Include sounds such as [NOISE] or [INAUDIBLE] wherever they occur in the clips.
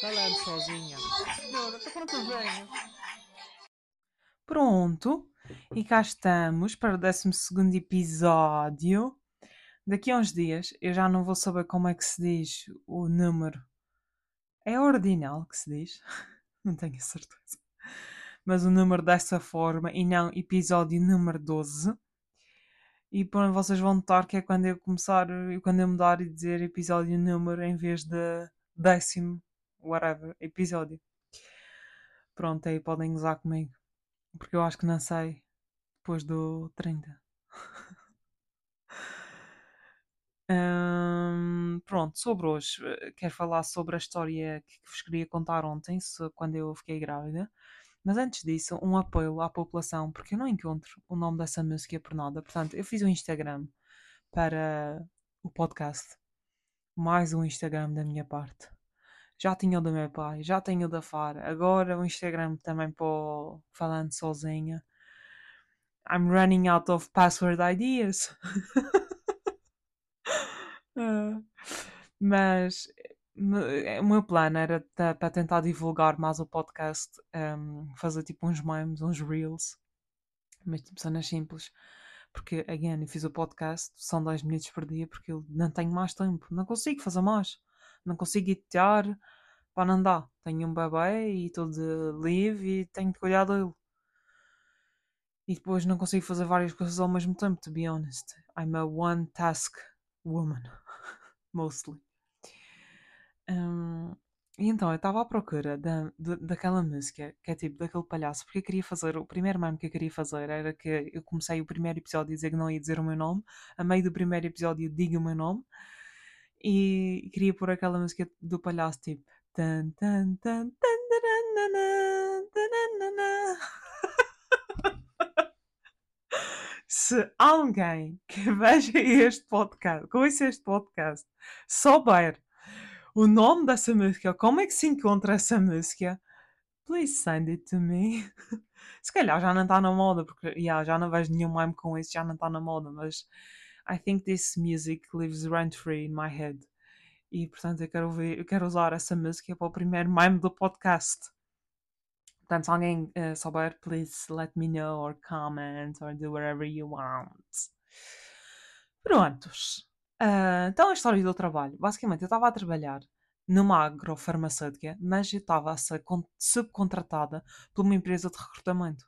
Falando sozinha. Senhora, para quando venho? Pronto, e cá estamos para o 12 episódio. Daqui a uns dias eu já não vou saber como é que se diz o número. É ordinal que se diz? [LAUGHS] Não tenho a certeza. Mas o número dessa forma e não episódio número 12. E pronto, vocês vão notar que é quando eu começar, quando eu mudar e dizer episódio número em vez de décimo, whatever, episódio. Pronto, aí podem usar comigo. Porque eu acho que não sei depois do 30. Hum, [LAUGHS] pronto, sobre hoje, eh, quero falar sobre a história que vos queria contar ontem, quando eu fiquei grávida. Mas antes disso, um apelo à população, porque eu não encontro o nome dessa música por nada. Portanto, eu fiz um Instagram para o podcast. Mais um Instagram da minha parte. Já tinha o do meu pai, já tenho o da Fara. Agora o Instagram também para o Falando Sozinha. I'm running out of password ideas. [LAUGHS] Ah, Mas eh, o meu plano era para tentar divulgar mais o podcast, um, fazer tipo uns memes, uns reels, mas tipo cenas simples. Porque, again, eu fiz o podcast, são 10 minutos por dia, porque eu não tenho mais tempo, não consigo fazer mais, não consigo editar, para não dá. Tenho um bebê e estou de leave e tenho de cuidar dele. E depois não consigo fazer várias coisas ao mesmo tempo, to be honest. I'm a one task woman, [LAUGHS] mostly. Hum, e então eu estava à procura da, da, daquela música, que é tipo daquele palhaço, porque eu queria fazer, o primeiro meme que eu queria fazer era que eu comecei o primeiro episódio a dizer que não ia dizer o meu nome, a meio do primeiro episódio digo o meu nome, e queria pôr aquela música do palhaço tipo. Se alguém que [LAUGHS] veja este podcast, ouça este podcast, souber o nome dessa música, como é que se encontra essa música, please send it to me. [LAUGHS] Se calhar já não está na moda, porque yeah, já não vejo nenhum meme com isso, já não está na moda, mas I think this music lives rent free in my head. E portanto eu quero, ouvir, eu quero usar essa música para o primeiro meme do podcast. Portanto, se alguém uh, souber, please let me know or comment or do whatever you want. Prontos. Uh, então, a história do trabalho. Basicamente, eu estava a trabalhar numa agrofarmacêutica, mas eu estava a ser subcontratada por uma empresa de recrutamento.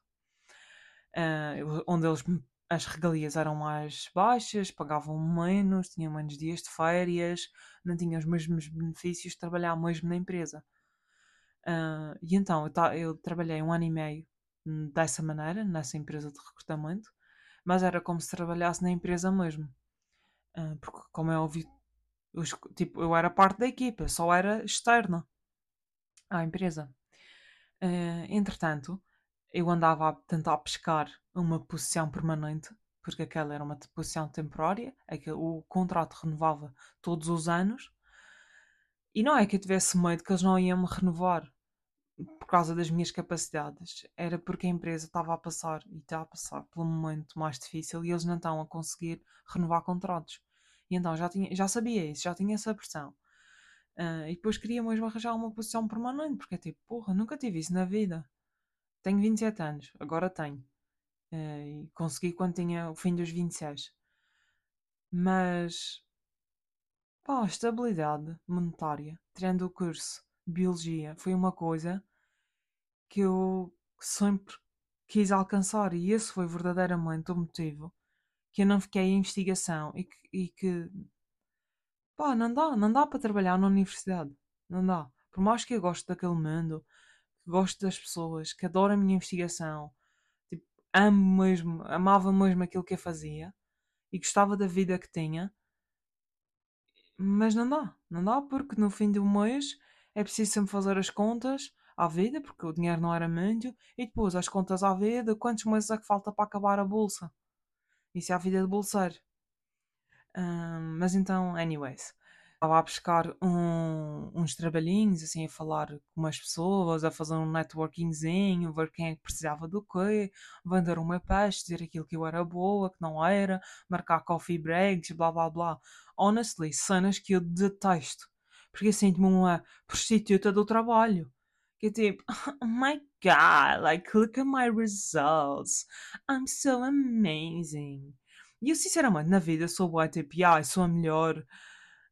Uh, onde eles, as regalias eram mais baixas, pagavam menos, tinham menos dias de férias, não tinham os mesmos benefícios de trabalhar mesmo na empresa. Uh, e então eu, eu, trabalhei um ano e meio dessa maneira, nessa empresa de recrutamento, mas era como se trabalhasse na empresa mesmo. Uh, porque, como é óbvio, eu, tipo, eu era parte da equipa, só era externa à empresa. Uh, entretanto, eu andava a tentar pescar uma posição permanente, porque aquela era uma posição temporária, é que o contrato renovava todos os anos, e não é que eu tivesse medo que eles não iam me renovar por causa das minhas capacidades, era porque a empresa estava a passar e está a passar um momento mais difícil e eles não estão a conseguir renovar contratos. E então já, tinha, já sabia isso, já tinha essa pressão. Uh, e depois queria mesmo arranjar uma posição permanente, porque é tipo, porra, nunca tive isso na vida. Tenho 27 anos, agora tenho. Uh, e consegui quando tinha o fim dos 26. Mas, pá, a estabilidade monetária, tirando o curso de Biologia, foi uma coisa que eu sempre quis alcançar e esse foi verdadeiramente o motivo que eu não fiquei em investigação e que, e que pá, não dá, não dá para trabalhar na universidade, não dá. Por mais que eu goste daquele mundo, que gosto das pessoas, que adoro a minha investigação, tipo, amo mesmo, amava mesmo aquilo que eu fazia e gostava da vida que tinha, mas não dá, não dá porque no fim do mês é preciso sempre fazer as contas à vida, porque o dinheiro não era muito, e depois as contas à vida, quantos meses é que falta para acabar a bolsa? Isso é a vida de bolseiro. Um, mas então, anyways, estava a buscar um, uns trabalhinhos, assim, a falar com umas pessoas, a fazer um networkingzinho, ver quem é que precisava do quê, vender meu peixe, dizer aquilo que eu era boa, que não era, marcar coffee breaks, blá blá blá. Honestly, cenas que eu detesto. porque eu sinto-me uma prostituta do trabalho. Que é tipo, [LAUGHS] oh my god, like, look at my results. I'm so amazing. E eu, sinceramente, na vida sou boa, tipo, yeah, sou a melhor.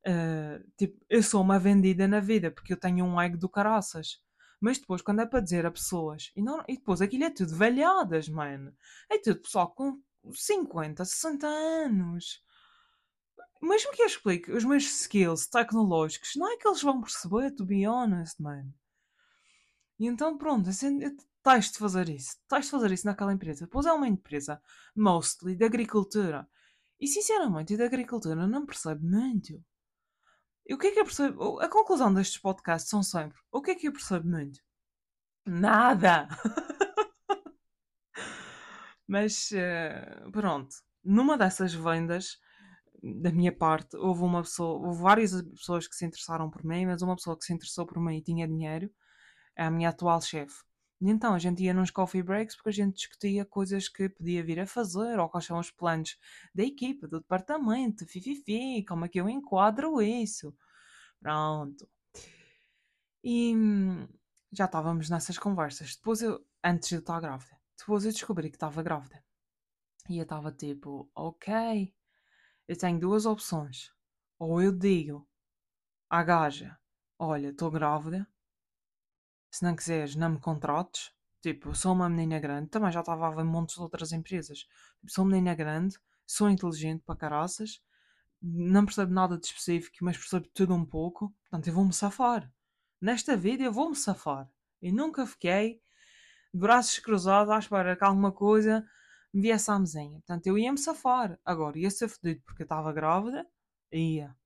Uh, tipo, eu sou uma vendida na vida porque eu tenho um ego do caraças. Mas depois, quando é para dizer a pessoas, e, não, e depois aquilo é tudo velhadas, mano. É tudo pessoal com 50, 60 anos. Mesmo que eu explique os meus skills tecnológicos, não é que eles vão perceber, to be honest, man. E então, pronto, assim, tens de fazer isso. Tens de fazer isso naquela empresa. Pois é uma empresa, mostly, de agricultura. E sinceramente, de agricultura não percebe muito. E o que é que eu percebo? A conclusão destes podcasts são sempre: o que é que eu percebo muito? Nada! [LAUGHS] Mas uh, pronto, numa dessas vendas, da minha parte, houve uma pessoa, houve várias pessoas que se interessaram por mim, mas uma pessoa que se interessou por mim e tinha dinheiro é a minha atual chefe. Então a gente ia nos coffee breaks porque a gente discutia coisas que podia vir a fazer ou quais são os planos da equipa, do departamento, fififi, como é que eu enquadro isso. Pronto. E hum, já estávamos nessas conversas. Depois eu, antes de eu estar grávida, depois eu descobri que estava grávida. E eu estava tipo, ok, eu tenho duas opções. Ou eu digo à gaja, olha, estou grávida, se não quiseres, não me contrates. Tipo, sou uma menina grande, também já estava a ver montes de outras empresas. Tipo, sou uma menina grande, sou inteligente para caraças, não percebo nada de específico, mas percebo tudo um pouco. Portanto, eu vou-me safar. Nesta vida eu vou-me safar. Eu nunca fiquei de braços cruzados à espera que alguma coisa me viesse à mesinha. Portanto, eu ia-me safar. Agora, ia ser fodido porque eu estava grávida? Ia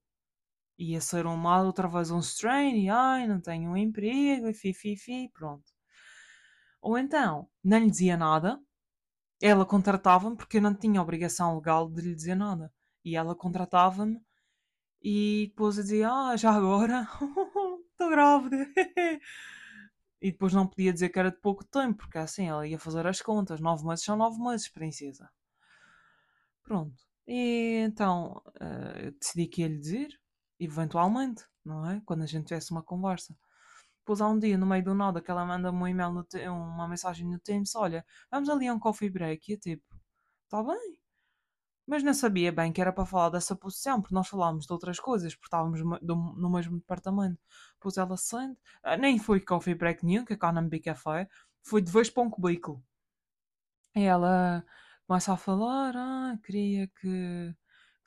ia ser um mal outra vez um strain e ai, não tenho um emprego e fi, fi, fi, pronto. Ou então, não lhe dizia nada, ela contratava-me porque eu não tinha obrigação legal de lhe dizer nada. E ela contratava-me e depois eu dizia, ah, já agora, [LAUGHS] estou grávida. [LAUGHS] e depois não podia dizer que era de pouco tempo, porque assim ela ia fazer as contas. Nove meses são nove meses, princesa. Pronto. E então uh, decidi que ia lhe dizer eventualmente, não é? Quando a gente tivesse uma conversa. Depois há um dia, no meio do nada, que ela manda-me um e-mail, no uma mensagem no Teams, olha, vamos ali a um coffee break. E eu tipo, está bem. Mas não sabia bem que era para falar dessa posição, porque nós falámos de outras coisas, porque estávamos no mesmo departamento. Depois ela sente, ah, nem foi coffee break nenhum, que é cá MB Café, foi de vez para um cubículo. E ela começa a falar, ah, queria que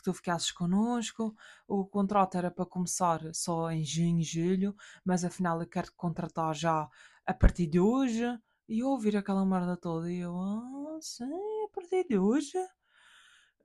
tu ficasses connosco. O contrato era para começar só em junho, julho, mas afinal eu quero contratar já a partir de hoje. E eu ouvir aquela merda toda e eu, ah, sim, a partir de hoje.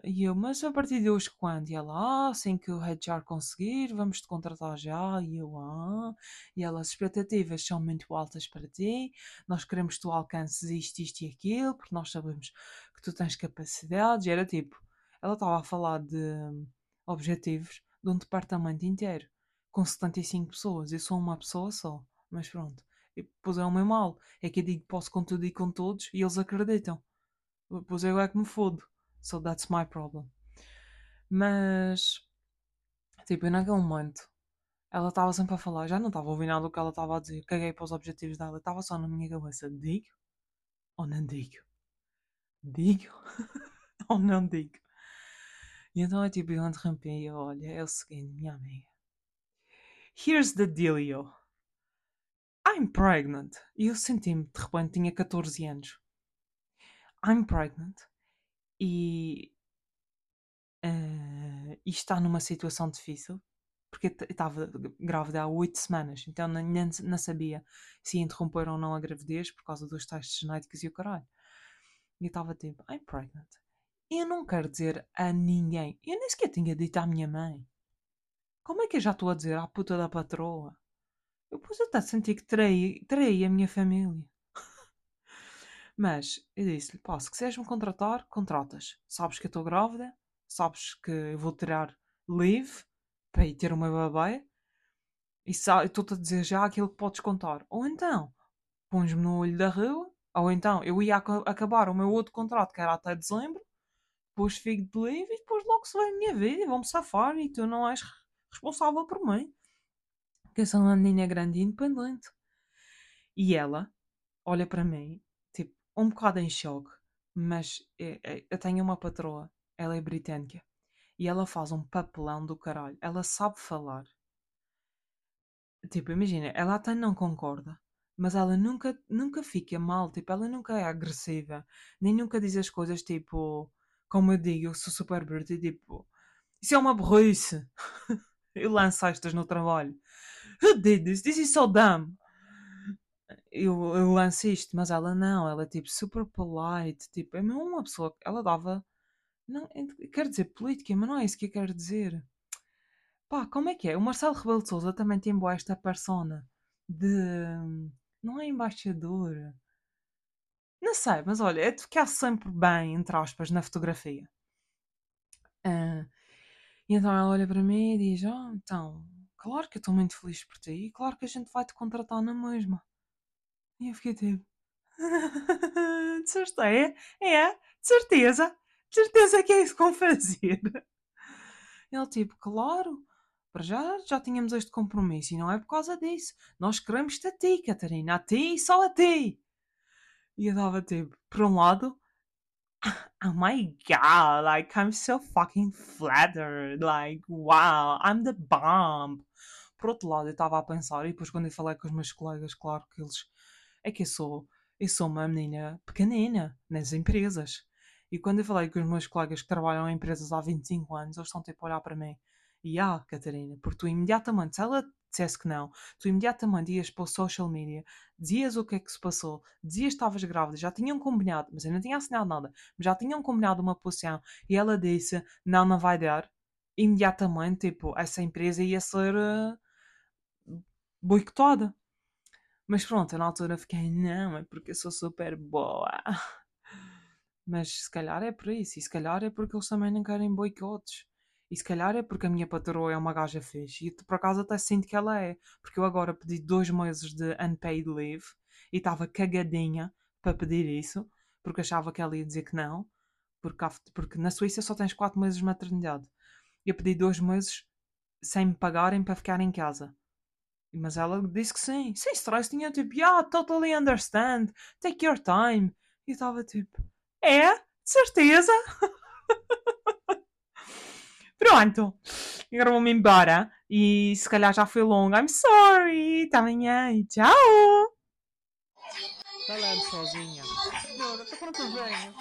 E eu, mas a partir de hoje quando? E ela, ah, assim que o HR conseguir, vamos te contratar já. E eu, ah. E ela, as expectativas são muito altas para ti, nós queremos que tu alcances isto, isto e aquilo, porque nós sabemos que tu tens capacidade. E era tipo, ela estava a falar de objetivos de um departamento inteiro, com 75 pessoas. Eu sou uma pessoa só, mas pronto. E depois é o meu mal. É que eu digo posso com tudo e com todos e eles acreditam. Depois eu é que me fodo. So that's my problem. Mas, tipo, naquele momento, ela estava sempre a falar. Já não estava ouvindo nada do que ela estava a dizer. Caguei para os objetivos dela. Estava só na minha cabeça. Digo ou não digo? Digo [LAUGHS] ou não digo? E então é tipo, eu interrompi e olha, é o seguinte, minha amiga. Here's the dealio. I'm pregnant. E eu senti-me, de repente, tinha 14 anos. I'm pregnant. E. Uh, e está numa situação difícil. Porque eu estava grávida há 8 semanas. Então nem, não sabia se ia interromper ou não a gravidez por causa dos testes genéticos e o caralho. E eu estava tipo, I'm pregnant. Eu não quero dizer a ninguém. Eu nem sequer tinha dito à minha mãe. Como é que eu já estou a dizer à puta da patroa? Eu depois até senti que traí, traí a minha família. [LAUGHS] Mas eu disse-lhe: pá, se quiseres me contratar, contratas. Sabes que eu estou grávida, sabes que eu vou tirar leave para ir ter uma bebê e estou-te a dizer já aquilo que podes contar. Ou então, pões-me no olho da rua, ou então eu ia ac acabar o meu outro contrato que era até dezembro depois fico de livre e depois logo se vê a minha vida e vão-me safar e tu não és responsável por mim. Que eu sou uma menina grande e independente. E ela olha para mim, tipo, um bocado em choque, mas eu, eu tenho uma patroa, ela é britânica, e ela faz um papelão do caralho. Ela sabe falar. Tipo, imagina, ela até não concorda, mas ela nunca, nunca fica mal, tipo, ela nunca é agressiva, nem nunca diz as coisas tipo, como eu digo, eu sou super bruta e tipo, isso é uma burrice. [LAUGHS] eu lanço estas no trabalho. Who did this? This is so dumb. Eu, eu lanço isto, mas ela não, ela é tipo super polite, tipo, é mesmo uma pessoa, ela dava, não, quer dizer política, mas não é isso que eu quero dizer. Pá, como é que é? O Marcelo Rebelo de Sousa também tem boa esta persona de. Não é embaixador. Não sei, mas olha, é de ficar sempre bem, entre aspas, na fotografia. Ah, e então ela olha para mim e diz: Oh, então, claro que eu estou muito feliz por ti e claro que a gente vai te contratar na mesma. E eu fiquei tipo: [LAUGHS] De certeza, é? É? De certeza? De certeza que é isso que vão fazer? Ele tipo: Claro. Para já, já tínhamos este compromisso e não é por causa disso. Nós queremos-te a ti, Catarina, a ti e só a ti. E eu dava tipo, por um lado, [LAUGHS] oh my god, like I'm so fucking flattered, like wow, I'm the bomb. Por outro lado, eu estava a pensar, e depois quando eu falei com os meus colegas, claro que eles. É que eu sou, eu sou uma menina pequenina nas empresas. E quando eu falei com os meus colegas que trabalham em empresas há 25 anos, eles estão tipo a olhar para mim. E ah, Catarina, porque tu imediatamente, se ela dissesse que não, tu imediatamente ias para o social media, dizias o que é que se passou, dizias que estavas grávida, já tinham combinado, mas eu não tinha assinado nada, mas já tinham combinado uma posição e ela disse, não, não vai dar, imediatamente, tipo, essa empresa ia ser uh, boicotada. Mas pronto, eu na altura fiquei, não, é porque eu sou super boa. [LAUGHS] Mas se calhar é por isso, e se calhar é porque eles também não querem boicotes. E se calhar é porque a minha patroa é uma gaja fixe. E por acaso até sinto que ela é. Porque eu agora pedi dois meses de unpaid leave e estava cagadinha para pedir isso. Porque achava que ela ia dizer que não. Porque, porque na Suíça só tens quatro meses de maternidade. E eu pedi dois meses sem me pagarem para ficar em casa. Mas ela disse que sim. Sem stress, tinha tipo, yeah, totally understand. Take your time. E estava tipo, é? Certeza? [LAUGHS] Pronto. Agora vou-me embora. E se calhar já foi longo. I'm sorry. Até amanhã e tchau. Falando sozinha. Até quando tu venho?